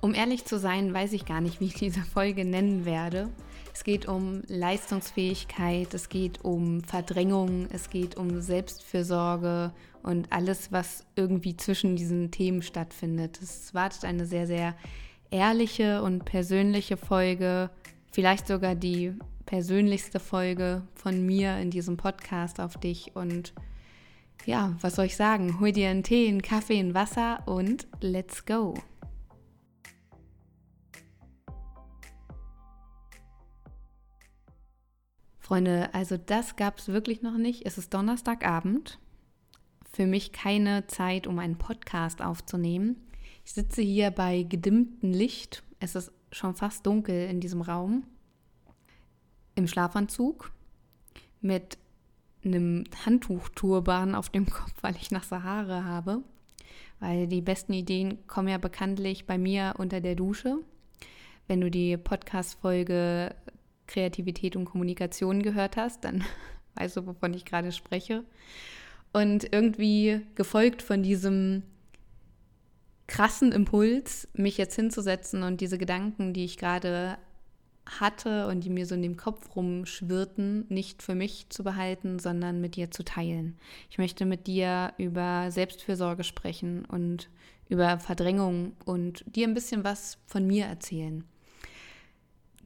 Um ehrlich zu sein, weiß ich gar nicht, wie ich diese Folge nennen werde. Es geht um Leistungsfähigkeit, es geht um Verdrängung, es geht um Selbstfürsorge und alles, was irgendwie zwischen diesen Themen stattfindet. Es wartet eine sehr, sehr ehrliche und persönliche Folge, vielleicht sogar die persönlichste Folge von mir in diesem Podcast auf dich. Und ja, was soll ich sagen? Hol dir einen Tee, einen Kaffee, ein Wasser und let's go! Freunde, also das gab es wirklich noch nicht. Es ist Donnerstagabend. Für mich keine Zeit, um einen Podcast aufzunehmen. Ich sitze hier bei gedimmtem Licht. Es ist schon fast dunkel in diesem Raum. Im Schlafanzug mit einem Handtuchturban auf dem Kopf, weil ich nasse Haare habe. Weil die besten Ideen kommen ja bekanntlich bei mir unter der Dusche. Wenn du die Podcast-Folge Kreativität und Kommunikation gehört hast, dann weißt du, wovon ich gerade spreche. Und irgendwie gefolgt von diesem krassen Impuls, mich jetzt hinzusetzen und diese Gedanken, die ich gerade hatte und die mir so in dem Kopf rumschwirrten, nicht für mich zu behalten, sondern mit dir zu teilen. Ich möchte mit dir über Selbstfürsorge sprechen und über Verdrängung und dir ein bisschen was von mir erzählen.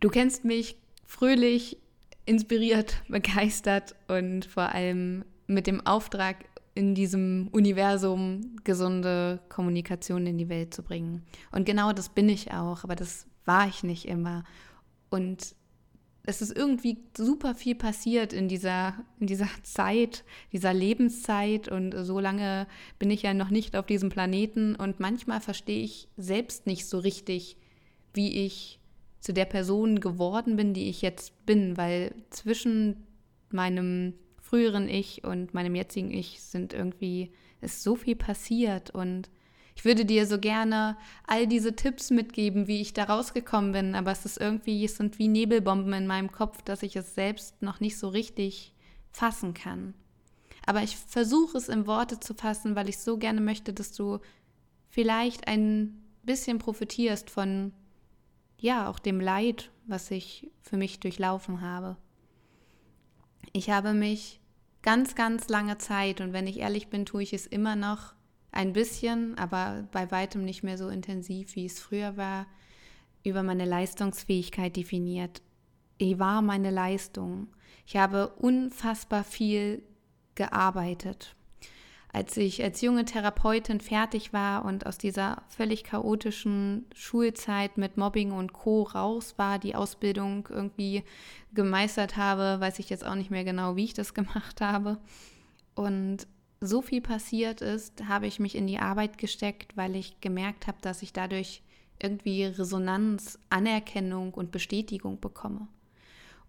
Du kennst mich fröhlich, inspiriert, begeistert und vor allem mit dem Auftrag, in diesem Universum gesunde Kommunikation in die Welt zu bringen. Und genau das bin ich auch, aber das war ich nicht immer. Und es ist irgendwie super viel passiert in dieser, in dieser Zeit, dieser Lebenszeit. Und so lange bin ich ja noch nicht auf diesem Planeten. Und manchmal verstehe ich selbst nicht so richtig, wie ich zu der Person geworden bin, die ich jetzt bin, weil zwischen meinem früheren Ich und meinem jetzigen Ich sind irgendwie, ist so viel passiert und ich würde dir so gerne all diese Tipps mitgeben, wie ich da rausgekommen bin, aber es ist irgendwie, es sind wie Nebelbomben in meinem Kopf, dass ich es selbst noch nicht so richtig fassen kann. Aber ich versuche es in Worte zu fassen, weil ich so gerne möchte, dass du vielleicht ein bisschen profitierst von ja, auch dem Leid, was ich für mich durchlaufen habe. Ich habe mich ganz, ganz lange Zeit, und wenn ich ehrlich bin, tue ich es immer noch ein bisschen, aber bei weitem nicht mehr so intensiv, wie es früher war, über meine Leistungsfähigkeit definiert. Ich war meine Leistung. Ich habe unfassbar viel gearbeitet als ich als junge Therapeutin fertig war und aus dieser völlig chaotischen Schulzeit mit Mobbing und Co raus war, die Ausbildung irgendwie gemeistert habe, weiß ich jetzt auch nicht mehr genau, wie ich das gemacht habe. Und so viel passiert ist, habe ich mich in die Arbeit gesteckt, weil ich gemerkt habe, dass ich dadurch irgendwie Resonanz, Anerkennung und Bestätigung bekomme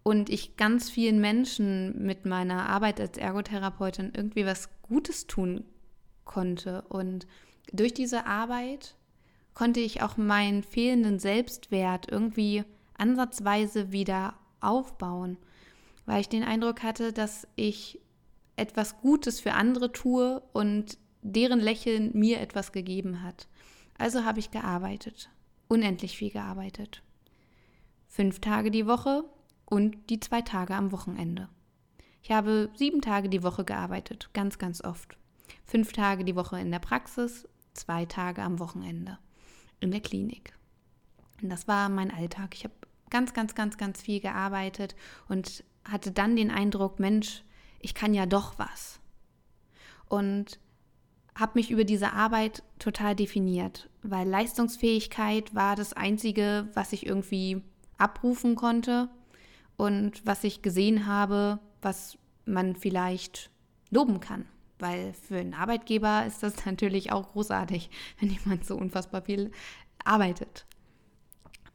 und ich ganz vielen Menschen mit meiner Arbeit als Ergotherapeutin irgendwie was Gutes tun konnte. Und durch diese Arbeit konnte ich auch meinen fehlenden Selbstwert irgendwie ansatzweise wieder aufbauen, weil ich den Eindruck hatte, dass ich etwas Gutes für andere tue und deren Lächeln mir etwas gegeben hat. Also habe ich gearbeitet, unendlich viel gearbeitet. Fünf Tage die Woche, und die zwei Tage am Wochenende. Ich habe sieben Tage die Woche gearbeitet, ganz, ganz oft. Fünf Tage die Woche in der Praxis, zwei Tage am Wochenende in der Klinik. Und das war mein Alltag. Ich habe ganz, ganz, ganz, ganz viel gearbeitet und hatte dann den Eindruck, Mensch, ich kann ja doch was. Und habe mich über diese Arbeit total definiert, weil Leistungsfähigkeit war das Einzige, was ich irgendwie abrufen konnte und was ich gesehen habe, was man vielleicht loben kann. Weil für einen Arbeitgeber ist das natürlich auch großartig, wenn jemand so unfassbar viel arbeitet.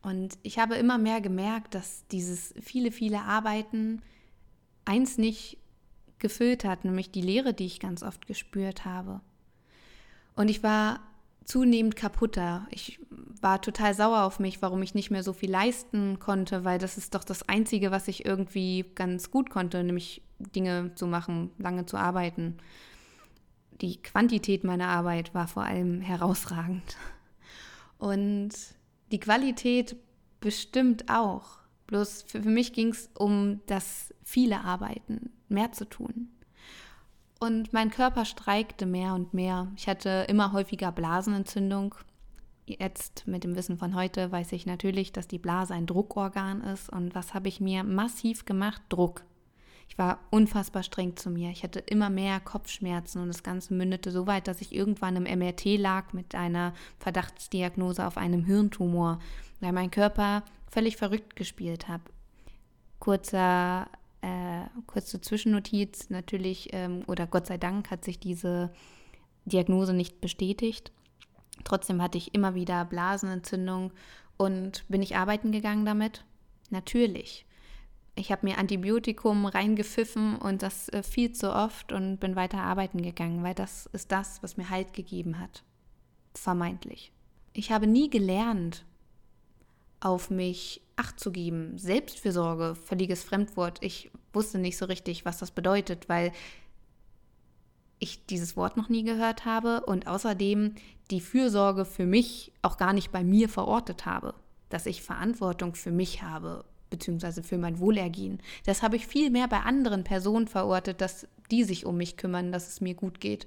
Und ich habe immer mehr gemerkt, dass dieses viele, viele Arbeiten eins nicht gefüllt hat, nämlich die Leere, die ich ganz oft gespürt habe. Und ich war zunehmend kaputter. Ich war total sauer auf mich, warum ich nicht mehr so viel leisten konnte, weil das ist doch das Einzige, was ich irgendwie ganz gut konnte, nämlich Dinge zu machen, lange zu arbeiten. Die Quantität meiner Arbeit war vor allem herausragend. Und die Qualität bestimmt auch. Bloß für, mich ging es um das viele Arbeiten, mehr zu tun. Und mein Körper streikte mehr und mehr. Ich hatte immer häufiger Blasenentzündung. Jetzt mit dem Wissen von heute weiß ich natürlich, dass die Blase ein Druckorgan ist. Und was habe ich mir massiv gemacht? Druck. Ich war unfassbar streng zu mir. Ich hatte immer mehr Kopfschmerzen und das Ganze mündete so weit, dass ich irgendwann im MRT lag mit einer Verdachtsdiagnose auf einem Hirntumor, weil mein Körper völlig verrückt gespielt hat. Kurzer äh, kurze Zwischennotiz, natürlich, ähm, oder Gott sei Dank hat sich diese Diagnose nicht bestätigt. Trotzdem hatte ich immer wieder Blasenentzündung und bin ich arbeiten gegangen damit? Natürlich. Ich habe mir Antibiotikum reingepfiffen und das äh, viel zu oft und bin weiter arbeiten gegangen, weil das ist das, was mir Halt gegeben hat. Vermeintlich. Ich habe nie gelernt, auf mich Acht zu geben. Selbstfürsorge, völliges Fremdwort. Ich wusste nicht so richtig, was das bedeutet, weil ich dieses Wort noch nie gehört habe und außerdem die Fürsorge für mich auch gar nicht bei mir verortet habe, dass ich Verantwortung für mich habe, beziehungsweise für mein Wohlergehen. Das habe ich viel mehr bei anderen Personen verortet, dass die sich um mich kümmern, dass es mir gut geht.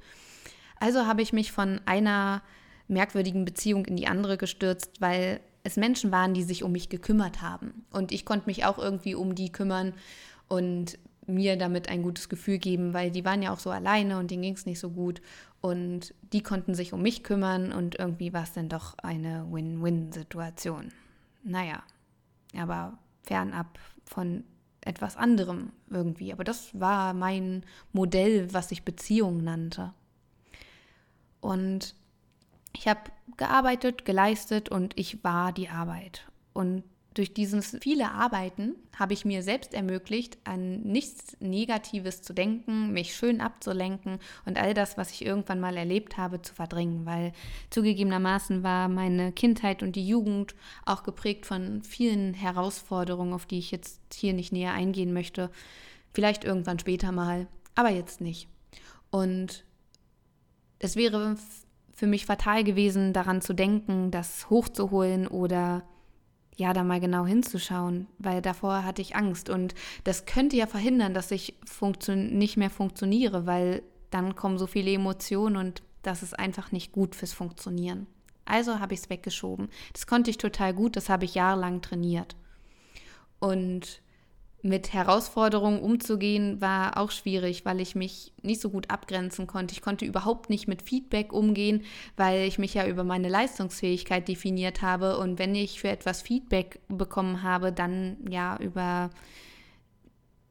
Also habe ich mich von einer merkwürdigen Beziehung in die andere gestürzt, weil es Menschen waren, die sich um mich gekümmert haben. Und ich konnte mich auch irgendwie um die kümmern und mir damit ein gutes Gefühl geben, weil die waren ja auch so alleine und denen ging es nicht so gut. Und die konnten sich um mich kümmern und irgendwie war es dann doch eine Win-Win-Situation. Naja, aber fernab von etwas anderem irgendwie. Aber das war mein Modell, was ich Beziehung nannte. Und ich habe gearbeitet, geleistet und ich war die Arbeit. Und durch dieses viele Arbeiten habe ich mir selbst ermöglicht, an nichts Negatives zu denken, mich schön abzulenken und all das, was ich irgendwann mal erlebt habe, zu verdrängen, weil zugegebenermaßen war meine Kindheit und die Jugend auch geprägt von vielen Herausforderungen, auf die ich jetzt hier nicht näher eingehen möchte. Vielleicht irgendwann später mal, aber jetzt nicht. Und es wäre für mich fatal gewesen, daran zu denken, das hochzuholen oder ja, da mal genau hinzuschauen, weil davor hatte ich Angst. Und das könnte ja verhindern, dass ich nicht mehr funktioniere, weil dann kommen so viele Emotionen und das ist einfach nicht gut fürs Funktionieren. Also habe ich es weggeschoben. Das konnte ich total gut, das habe ich jahrelang trainiert. Und mit Herausforderungen umzugehen war auch schwierig, weil ich mich nicht so gut abgrenzen konnte. Ich konnte überhaupt nicht mit Feedback umgehen, weil ich mich ja über meine Leistungsfähigkeit definiert habe. Und wenn ich für etwas Feedback bekommen habe, dann ja über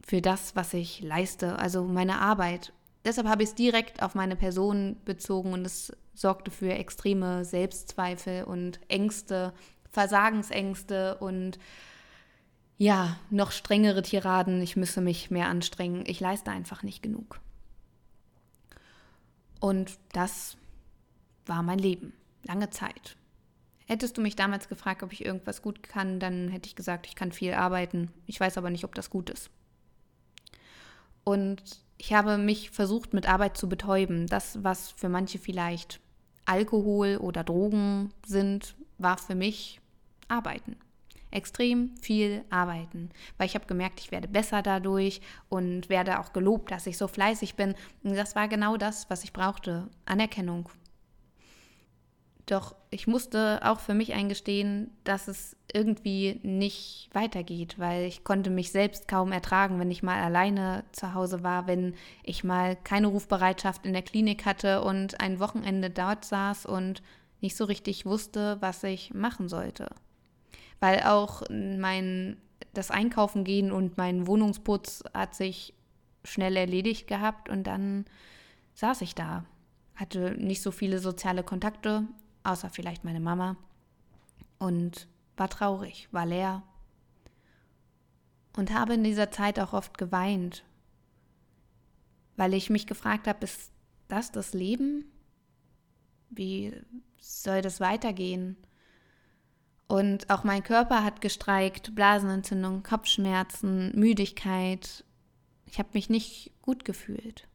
für das, was ich leiste, also meine Arbeit. Deshalb habe ich es direkt auf meine Person bezogen und es sorgte für extreme Selbstzweifel und Ängste, Versagensängste und ja, noch strengere Tiraden, ich müsse mich mehr anstrengen, ich leiste einfach nicht genug. Und das war mein Leben, lange Zeit. Hättest du mich damals gefragt, ob ich irgendwas gut kann, dann hätte ich gesagt, ich kann viel arbeiten. Ich weiß aber nicht, ob das gut ist. Und ich habe mich versucht, mit Arbeit zu betäuben. Das, was für manche vielleicht Alkohol oder Drogen sind, war für mich Arbeiten extrem viel arbeiten, weil ich habe gemerkt, ich werde besser dadurch und werde auch gelobt, dass ich so fleißig bin. Und das war genau das, was ich brauchte, Anerkennung. Doch ich musste auch für mich eingestehen, dass es irgendwie nicht weitergeht, weil ich konnte mich selbst kaum ertragen, wenn ich mal alleine zu Hause war, wenn ich mal keine Rufbereitschaft in der Klinik hatte und ein Wochenende dort saß und nicht so richtig wusste, was ich machen sollte weil auch mein das Einkaufen gehen und mein Wohnungsputz hat sich schnell erledigt gehabt und dann saß ich da, hatte nicht so viele soziale Kontakte, außer vielleicht meine Mama und war traurig, war leer und habe in dieser Zeit auch oft geweint, weil ich mich gefragt habe, ist das das Leben? Wie soll das weitergehen? Und auch mein Körper hat gestreikt, Blasenentzündung, Kopfschmerzen, Müdigkeit. Ich habe mich nicht gut gefühlt.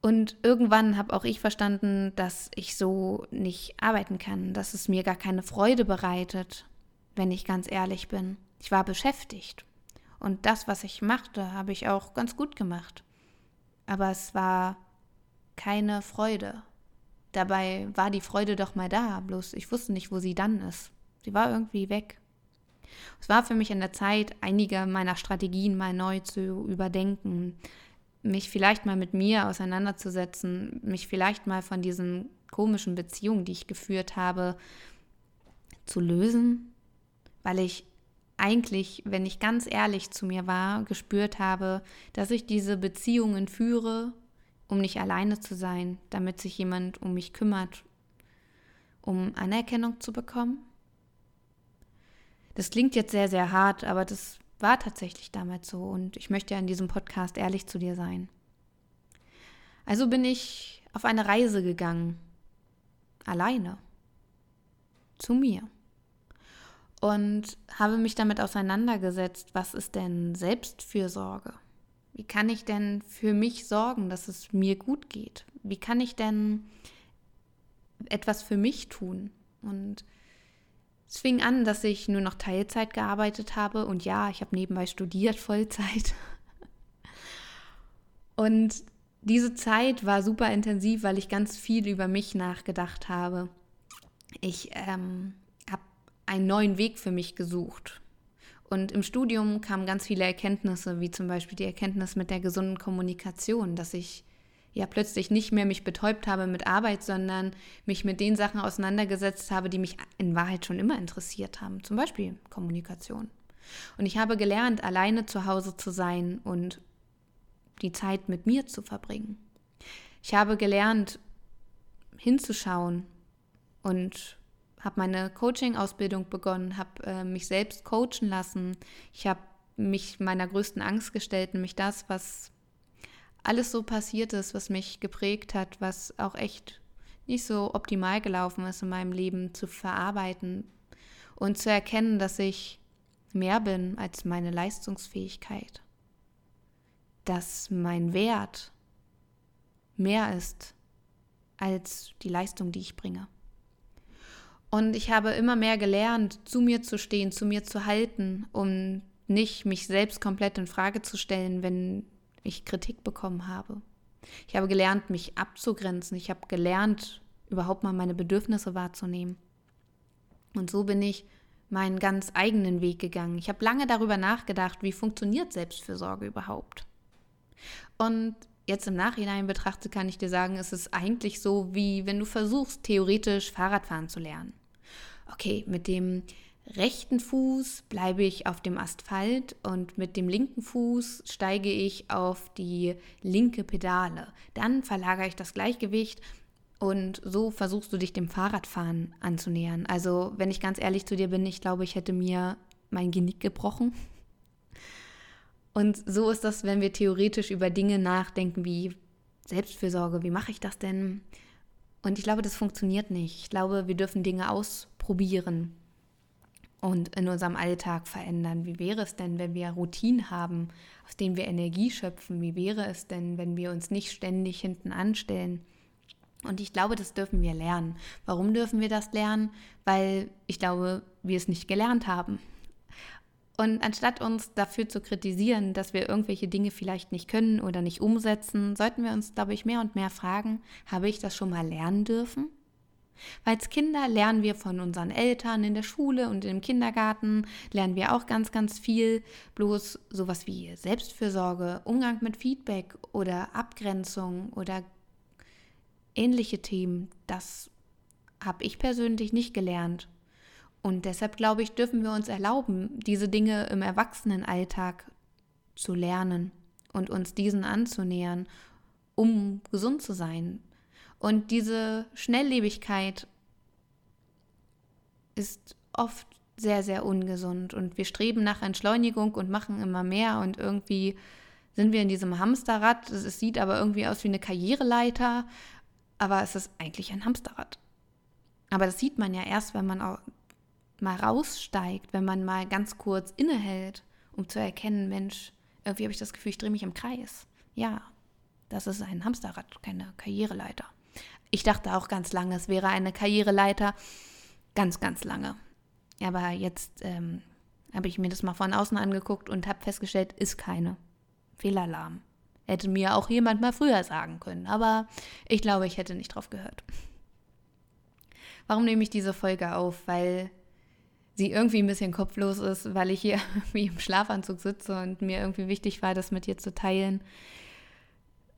Und irgendwann habe auch ich verstanden, dass ich so nicht arbeiten kann, dass es mir gar keine Freude bereitet, wenn ich ganz ehrlich bin. Ich war beschäftigt. Und das, was ich machte, habe ich auch ganz gut gemacht. Aber es war keine Freude. Dabei war die Freude doch mal da, bloß ich wusste nicht, wo sie dann ist. Sie war irgendwie weg. Es war für mich an der Zeit, einige meiner Strategien mal neu zu überdenken, mich vielleicht mal mit mir auseinanderzusetzen, mich vielleicht mal von diesen komischen Beziehungen, die ich geführt habe, zu lösen, weil ich eigentlich, wenn ich ganz ehrlich zu mir war, gespürt habe, dass ich diese Beziehungen führe, um nicht alleine zu sein, damit sich jemand um mich kümmert, um Anerkennung zu bekommen. Das klingt jetzt sehr, sehr hart, aber das war tatsächlich damals so und ich möchte ja in diesem Podcast ehrlich zu dir sein. Also bin ich auf eine Reise gegangen, alleine, zu mir und habe mich damit auseinandergesetzt, was ist denn Selbstfürsorge? Wie kann ich denn für mich sorgen, dass es mir gut geht? Wie kann ich denn etwas für mich tun? Und es fing an, dass ich nur noch Teilzeit gearbeitet habe und ja, ich habe nebenbei studiert, Vollzeit. Und diese Zeit war super intensiv, weil ich ganz viel über mich nachgedacht habe. Ich ähm, habe einen neuen Weg für mich gesucht. Und im Studium kamen ganz viele Erkenntnisse, wie zum Beispiel die Erkenntnis mit der gesunden Kommunikation, dass ich ja plötzlich nicht mehr mich betäubt habe mit Arbeit, sondern mich mit den Sachen auseinandergesetzt habe, die mich in Wahrheit schon immer interessiert haben, zum Beispiel Kommunikation. Und ich habe gelernt, alleine zu Hause zu sein und die Zeit mit mir zu verbringen. Ich habe gelernt, hinzuschauen und habe meine Coaching-Ausbildung begonnen, habe äh, mich selbst coachen lassen. Ich habe mich meiner größten Angst gestellt, nämlich das, was alles so passiert ist, was mich geprägt hat, was auch echt nicht so optimal gelaufen ist in meinem Leben, zu verarbeiten und zu erkennen, dass ich mehr bin als meine Leistungsfähigkeit, dass mein Wert mehr ist als die Leistung, die ich bringe. Und ich habe immer mehr gelernt, zu mir zu stehen, zu mir zu halten, um nicht mich selbst komplett in Frage zu stellen, wenn ich Kritik bekommen habe. Ich habe gelernt, mich abzugrenzen. Ich habe gelernt, überhaupt mal meine Bedürfnisse wahrzunehmen. Und so bin ich meinen ganz eigenen Weg gegangen. Ich habe lange darüber nachgedacht, wie funktioniert Selbstfürsorge überhaupt. Und jetzt im Nachhinein betrachtet kann ich dir sagen, es ist eigentlich so, wie wenn du versuchst, theoretisch Fahrradfahren zu lernen. Okay, mit dem rechten Fuß bleibe ich auf dem Asphalt und mit dem linken Fuß steige ich auf die linke Pedale. Dann verlagere ich das Gleichgewicht und so versuchst du dich dem Fahrradfahren anzunähern. Also, wenn ich ganz ehrlich zu dir bin, ich glaube, ich hätte mir mein Genick gebrochen. Und so ist das, wenn wir theoretisch über Dinge nachdenken wie Selbstfürsorge, wie mache ich das denn? Und ich glaube, das funktioniert nicht. Ich glaube, wir dürfen Dinge ausprobieren und in unserem Alltag verändern? Wie wäre es denn, wenn wir Routinen haben, aus denen wir Energie schöpfen? Wie wäre es denn, wenn wir uns nicht ständig hinten anstellen? Und ich glaube, das dürfen wir lernen. Warum dürfen wir das lernen? Weil ich glaube, wir es nicht gelernt haben. Und anstatt uns dafür zu kritisieren, dass wir irgendwelche Dinge vielleicht nicht können oder nicht umsetzen, sollten wir uns, glaube ich, mehr und mehr fragen, habe ich das schon mal lernen dürfen? Weil als Kinder lernen wir von unseren Eltern in der Schule und im Kindergarten, lernen wir auch ganz, ganz viel. Bloß sowas wie Selbstfürsorge, Umgang mit Feedback oder Abgrenzung oder ähnliche Themen, das habe ich persönlich nicht gelernt. Und deshalb glaube ich, dürfen wir uns erlauben, diese Dinge im Erwachsenenalltag zu lernen und uns diesen anzunähern, um gesund zu sein, und diese Schnelllebigkeit ist oft sehr, sehr ungesund. Und wir streben nach Entschleunigung und machen immer mehr. Und irgendwie sind wir in diesem Hamsterrad. Es sieht aber irgendwie aus wie eine Karriereleiter. Aber es ist eigentlich ein Hamsterrad. Aber das sieht man ja erst, wenn man auch mal raussteigt, wenn man mal ganz kurz innehält, um zu erkennen, Mensch, irgendwie habe ich das Gefühl, ich drehe mich im Kreis. Ja, das ist ein Hamsterrad, keine Karriereleiter. Ich dachte auch ganz lange, es wäre eine Karriereleiter. Ganz, ganz lange. Aber jetzt ähm, habe ich mir das mal von außen angeguckt und habe festgestellt, ist keine. Fehlalarm. Hätte mir auch jemand mal früher sagen können, aber ich glaube, ich hätte nicht drauf gehört. Warum nehme ich diese Folge auf? Weil sie irgendwie ein bisschen kopflos ist, weil ich hier wie im Schlafanzug sitze und mir irgendwie wichtig war, das mit dir zu teilen.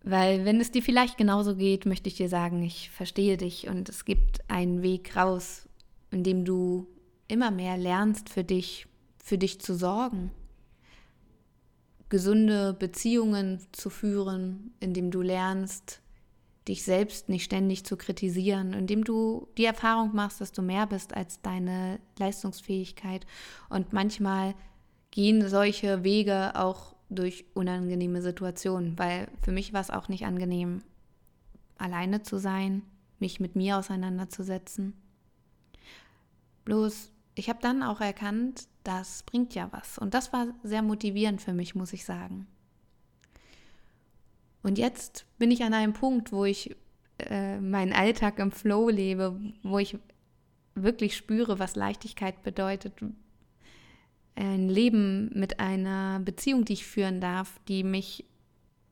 Weil wenn es dir vielleicht genauso geht, möchte ich dir sagen, ich verstehe dich und es gibt einen Weg raus, in dem du immer mehr lernst für dich, für dich zu sorgen, gesunde Beziehungen zu führen, indem du lernst, dich selbst nicht ständig zu kritisieren, indem du die Erfahrung machst, dass du mehr bist als deine Leistungsfähigkeit. Und manchmal gehen solche Wege auch durch unangenehme Situationen, weil für mich war es auch nicht angenehm, alleine zu sein, mich mit mir auseinanderzusetzen. Bloß, ich habe dann auch erkannt, das bringt ja was. Und das war sehr motivierend für mich, muss ich sagen. Und jetzt bin ich an einem Punkt, wo ich äh, meinen Alltag im Flow lebe, wo ich wirklich spüre, was Leichtigkeit bedeutet. Ein Leben mit einer Beziehung, die ich führen darf, die mich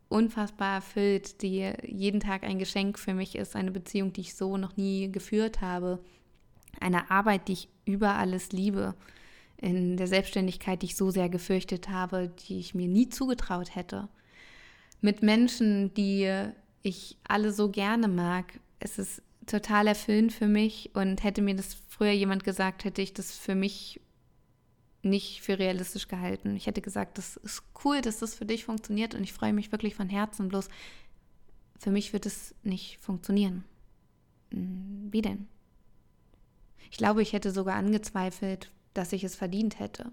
unfassbar erfüllt, die jeden Tag ein Geschenk für mich ist, eine Beziehung, die ich so noch nie geführt habe, eine Arbeit, die ich über alles liebe, in der Selbstständigkeit, die ich so sehr gefürchtet habe, die ich mir nie zugetraut hätte mit Menschen, die ich alle so gerne mag. Es ist total erfüllend für mich und hätte mir das früher jemand gesagt, hätte ich das für mich nicht für realistisch gehalten. Ich hätte gesagt, das ist cool, dass das für dich funktioniert und ich freue mich wirklich von Herzen. Bloß für mich wird es nicht funktionieren. Hm, wie denn? Ich glaube, ich hätte sogar angezweifelt, dass ich es verdient hätte.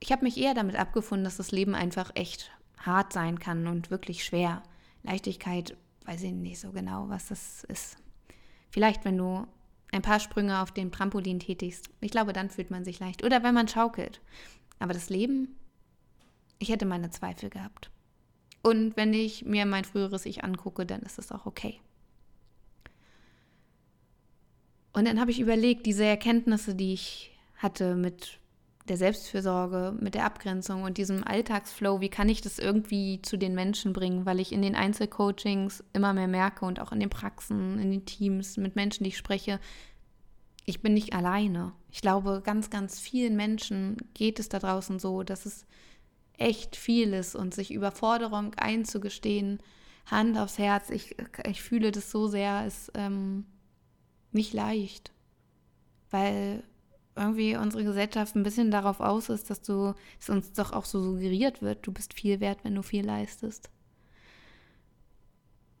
Ich habe mich eher damit abgefunden, dass das Leben einfach echt hart sein kann und wirklich schwer. Leichtigkeit, weiß ich nicht so genau, was das ist. Vielleicht, wenn du ein paar Sprünge auf dem Trampolin tätigst. Ich glaube, dann fühlt man sich leicht. Oder wenn man schaukelt. Aber das Leben, ich hätte meine Zweifel gehabt. Und wenn ich mir mein früheres Ich angucke, dann ist es auch okay. Und dann habe ich überlegt, diese Erkenntnisse, die ich hatte mit der Selbstfürsorge, mit der Abgrenzung und diesem Alltagsflow, wie kann ich das irgendwie zu den Menschen bringen, weil ich in den Einzelcoachings immer mehr merke und auch in den Praxen, in den Teams, mit Menschen, die ich spreche, ich bin nicht alleine. Ich glaube, ganz, ganz vielen Menschen geht es da draußen so, dass es echt viel ist und sich Überforderung einzugestehen, Hand aufs Herz, ich, ich fühle das so sehr, ist ähm, nicht leicht, weil irgendwie unsere Gesellschaft ein bisschen darauf aus ist, dass du, es uns doch auch so suggeriert wird, du bist viel wert, wenn du viel leistest.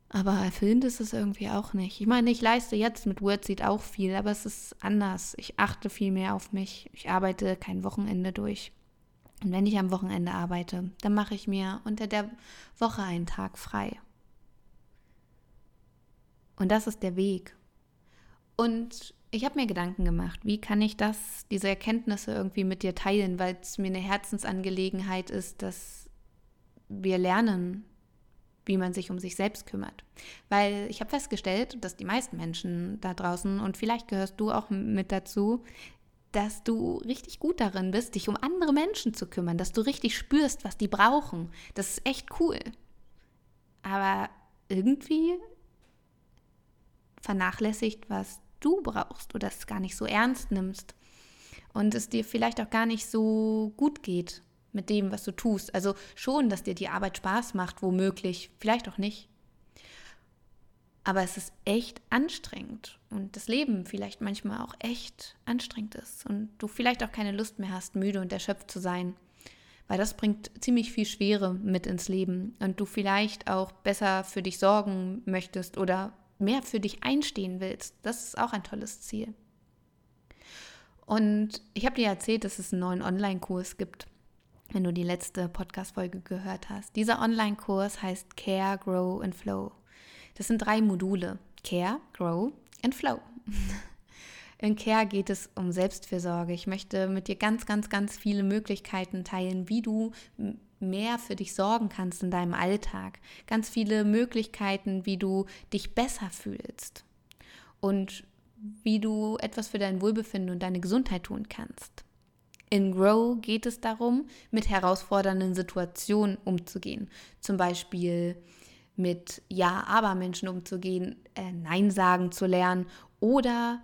Aber erfüllend ist es irgendwie auch nicht. Ich meine, ich leiste jetzt mit Wordseed auch viel, aber es ist anders. Ich achte viel mehr auf mich. Ich arbeite kein Wochenende durch. Und wenn ich am Wochenende arbeite, dann mache ich mir unter der Woche einen Tag frei. Und das ist der Weg. Und ich habe mir Gedanken gemacht, wie kann ich das, diese Erkenntnisse irgendwie mit dir teilen, weil es mir eine Herzensangelegenheit ist, dass wir lernen, wie man sich um sich selbst kümmert. Weil ich habe festgestellt, dass die meisten Menschen da draußen, und vielleicht gehörst du auch mit dazu, dass du richtig gut darin bist, dich um andere Menschen zu kümmern, dass du richtig spürst, was die brauchen. Das ist echt cool. Aber irgendwie vernachlässigt, was du brauchst oder es gar nicht so ernst nimmst und es dir vielleicht auch gar nicht so gut geht mit dem, was du tust. Also schon, dass dir die Arbeit Spaß macht, womöglich, vielleicht auch nicht. Aber es ist echt anstrengend und das Leben vielleicht manchmal auch echt anstrengend ist und du vielleicht auch keine Lust mehr hast, müde und erschöpft zu sein, weil das bringt ziemlich viel Schwere mit ins Leben und du vielleicht auch besser für dich sorgen möchtest oder mehr für dich einstehen willst, das ist auch ein tolles Ziel. Und ich habe dir erzählt, dass es einen neuen Online-Kurs gibt, wenn du die letzte Podcast-Folge gehört hast. Dieser Online-Kurs heißt Care, Grow and Flow. Das sind drei Module. Care, Grow and Flow. In Care geht es um Selbstfürsorge. Ich möchte mit dir ganz, ganz, ganz viele Möglichkeiten teilen, wie du mehr für dich sorgen kannst in deinem Alltag. Ganz viele Möglichkeiten, wie du dich besser fühlst und wie du etwas für dein Wohlbefinden und deine Gesundheit tun kannst. In Grow geht es darum, mit herausfordernden Situationen umzugehen. Zum Beispiel mit Ja-Aber-Menschen umzugehen, äh, Nein sagen zu lernen oder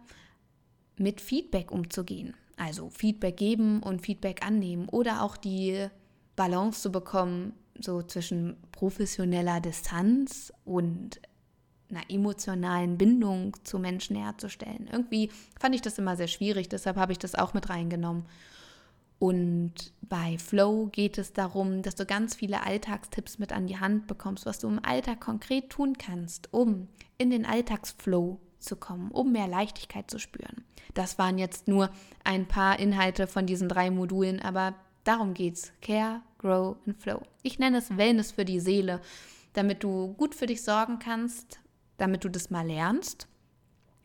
mit Feedback umzugehen. Also Feedback geben und Feedback annehmen oder auch die Balance zu bekommen, so zwischen professioneller Distanz und einer emotionalen Bindung zu Menschen herzustellen. Irgendwie fand ich das immer sehr schwierig, deshalb habe ich das auch mit reingenommen. Und bei Flow geht es darum, dass du ganz viele Alltagstipps mit an die Hand bekommst, was du im Alltag konkret tun kannst, um in den Alltagsflow zu kommen, um mehr Leichtigkeit zu spüren. Das waren jetzt nur ein paar Inhalte von diesen drei Modulen, aber darum geht's. Care, Grow and Flow. Ich nenne es Wellness für die Seele, damit du gut für dich sorgen kannst, damit du das mal lernst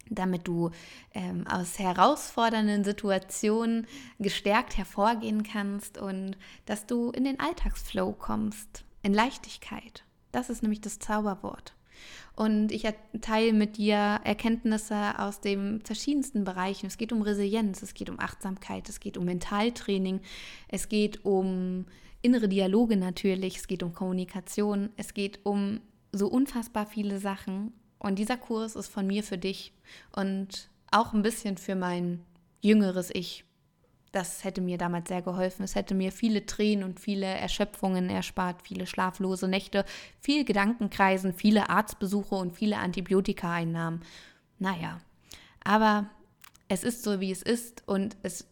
damit du ähm, aus herausfordernden Situationen gestärkt hervorgehen kannst und dass du in den Alltagsflow kommst, in Leichtigkeit. Das ist nämlich das Zauberwort. Und ich teile mit dir Erkenntnisse aus den verschiedensten Bereichen. Es geht um Resilienz, es geht um Achtsamkeit, es geht um Mentaltraining, es geht um innere Dialoge natürlich, es geht um Kommunikation, es geht um so unfassbar viele Sachen. Und dieser Kurs ist von mir für dich und auch ein bisschen für mein jüngeres Ich. Das hätte mir damals sehr geholfen. Es hätte mir viele Tränen und viele Erschöpfungen erspart, viele schlaflose Nächte, viel Gedankenkreisen, viele Arztbesuche und viele Antibiotika-Einnahmen. Naja, aber es ist so, wie es ist und es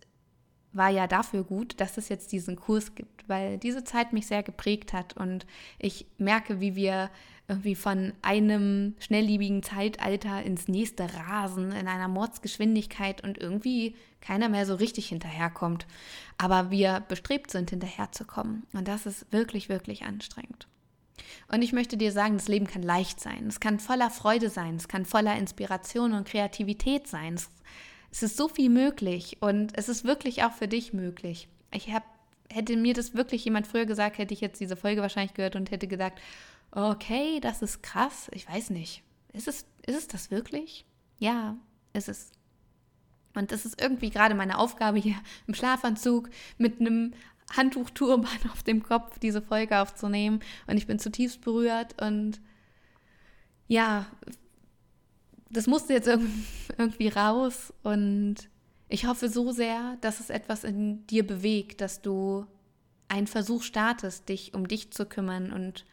war ja dafür gut, dass es jetzt diesen Kurs gibt, weil diese Zeit mich sehr geprägt hat und ich merke, wie wir irgendwie von einem schnelllebigen Zeitalter ins nächste rasen in einer Mordsgeschwindigkeit und irgendwie keiner mehr so richtig hinterherkommt. Aber wir bestrebt sind, hinterherzukommen. Und das ist wirklich, wirklich anstrengend. Und ich möchte dir sagen, das Leben kann leicht sein. Es kann voller Freude sein. Es kann voller Inspiration und Kreativität sein. Es, es ist so viel möglich und es ist wirklich auch für dich möglich. Ich habe hätte mir das wirklich jemand früher gesagt, hätte ich jetzt diese Folge wahrscheinlich gehört und hätte gesagt, okay, das ist krass. Ich weiß nicht. Ist es, ist es das wirklich? Ja, ist es. Und das ist irgendwie gerade meine Aufgabe hier im Schlafanzug mit einem Handtuchturban auf dem Kopf diese Folge aufzunehmen. Und ich bin zutiefst berührt und ja, das musste jetzt irgendwie raus und ich hoffe so sehr, dass es etwas in dir bewegt, dass du einen Versuch startest, dich um dich zu kümmern und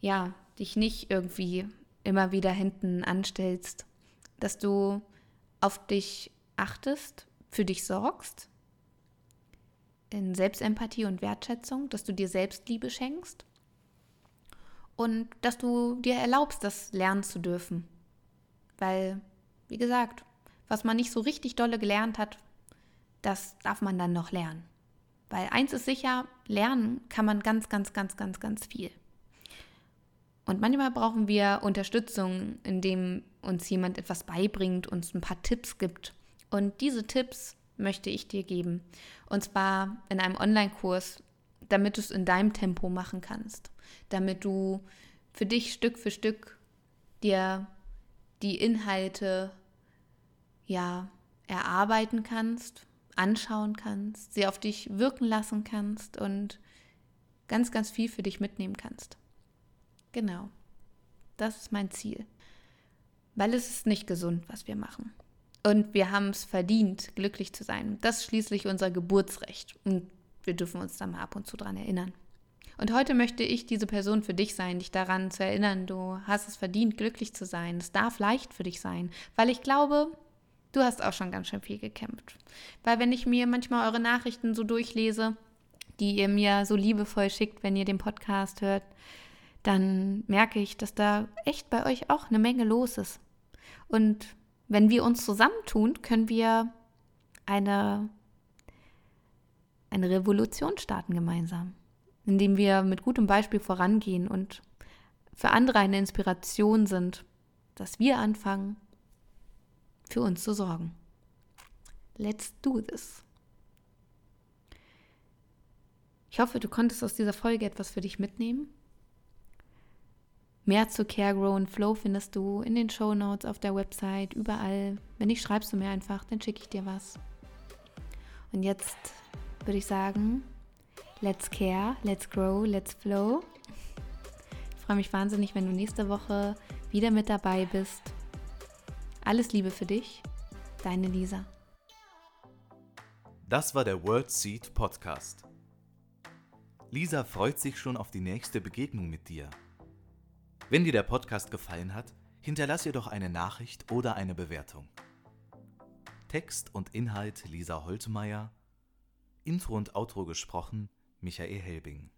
ja, dich nicht irgendwie immer wieder hinten anstellst, dass du auf dich achtest, für dich sorgst, in Selbstempathie und Wertschätzung, dass du dir Selbstliebe schenkst und dass du dir erlaubst, das lernen zu dürfen. Weil, wie gesagt, was man nicht so richtig dolle gelernt hat, das darf man dann noch lernen. Weil eins ist sicher, lernen kann man ganz, ganz, ganz, ganz, ganz viel. Und manchmal brauchen wir Unterstützung, indem uns jemand etwas beibringt, uns ein paar Tipps gibt. Und diese Tipps möchte ich dir geben. Und zwar in einem Online-Kurs, damit du es in deinem Tempo machen kannst. Damit du für dich Stück für Stück dir die Inhalte ja erarbeiten kannst, anschauen kannst, sie auf dich wirken lassen kannst und ganz, ganz viel für dich mitnehmen kannst. Genau. Das ist mein Ziel. Weil es ist nicht gesund, was wir machen. Und wir haben es verdient, glücklich zu sein. Das ist schließlich unser Geburtsrecht. Und wir dürfen uns da mal ab und zu dran erinnern. Und heute möchte ich diese Person für dich sein, dich daran zu erinnern, du hast es verdient, glücklich zu sein. Es darf leicht für dich sein, weil ich glaube, du hast auch schon ganz schön viel gekämpft. Weil wenn ich mir manchmal eure Nachrichten so durchlese, die ihr mir so liebevoll schickt, wenn ihr den Podcast hört, dann merke ich, dass da echt bei euch auch eine Menge los ist. Und wenn wir uns zusammentun, können wir eine, eine Revolution starten gemeinsam, indem wir mit gutem Beispiel vorangehen und für andere eine Inspiration sind, dass wir anfangen, für uns zu sorgen. Let's do this. Ich hoffe, du konntest aus dieser Folge etwas für dich mitnehmen. Mehr zu Care, Grow and Flow findest du in den Show Notes auf der Website, überall. Wenn nicht, schreibst du mir einfach, dann schicke ich dir was. Und jetzt würde ich sagen, let's care, let's grow, let's flow. Ich freue mich wahnsinnig, wenn du nächste Woche wieder mit dabei bist. Alles Liebe für dich, deine Lisa. Das war der World Seed Podcast. Lisa freut sich schon auf die nächste Begegnung mit dir. Wenn dir der Podcast gefallen hat, hinterlass ihr doch eine Nachricht oder eine Bewertung. Text und Inhalt Lisa Holtmeier, Intro und Outro gesprochen Michael Helbing.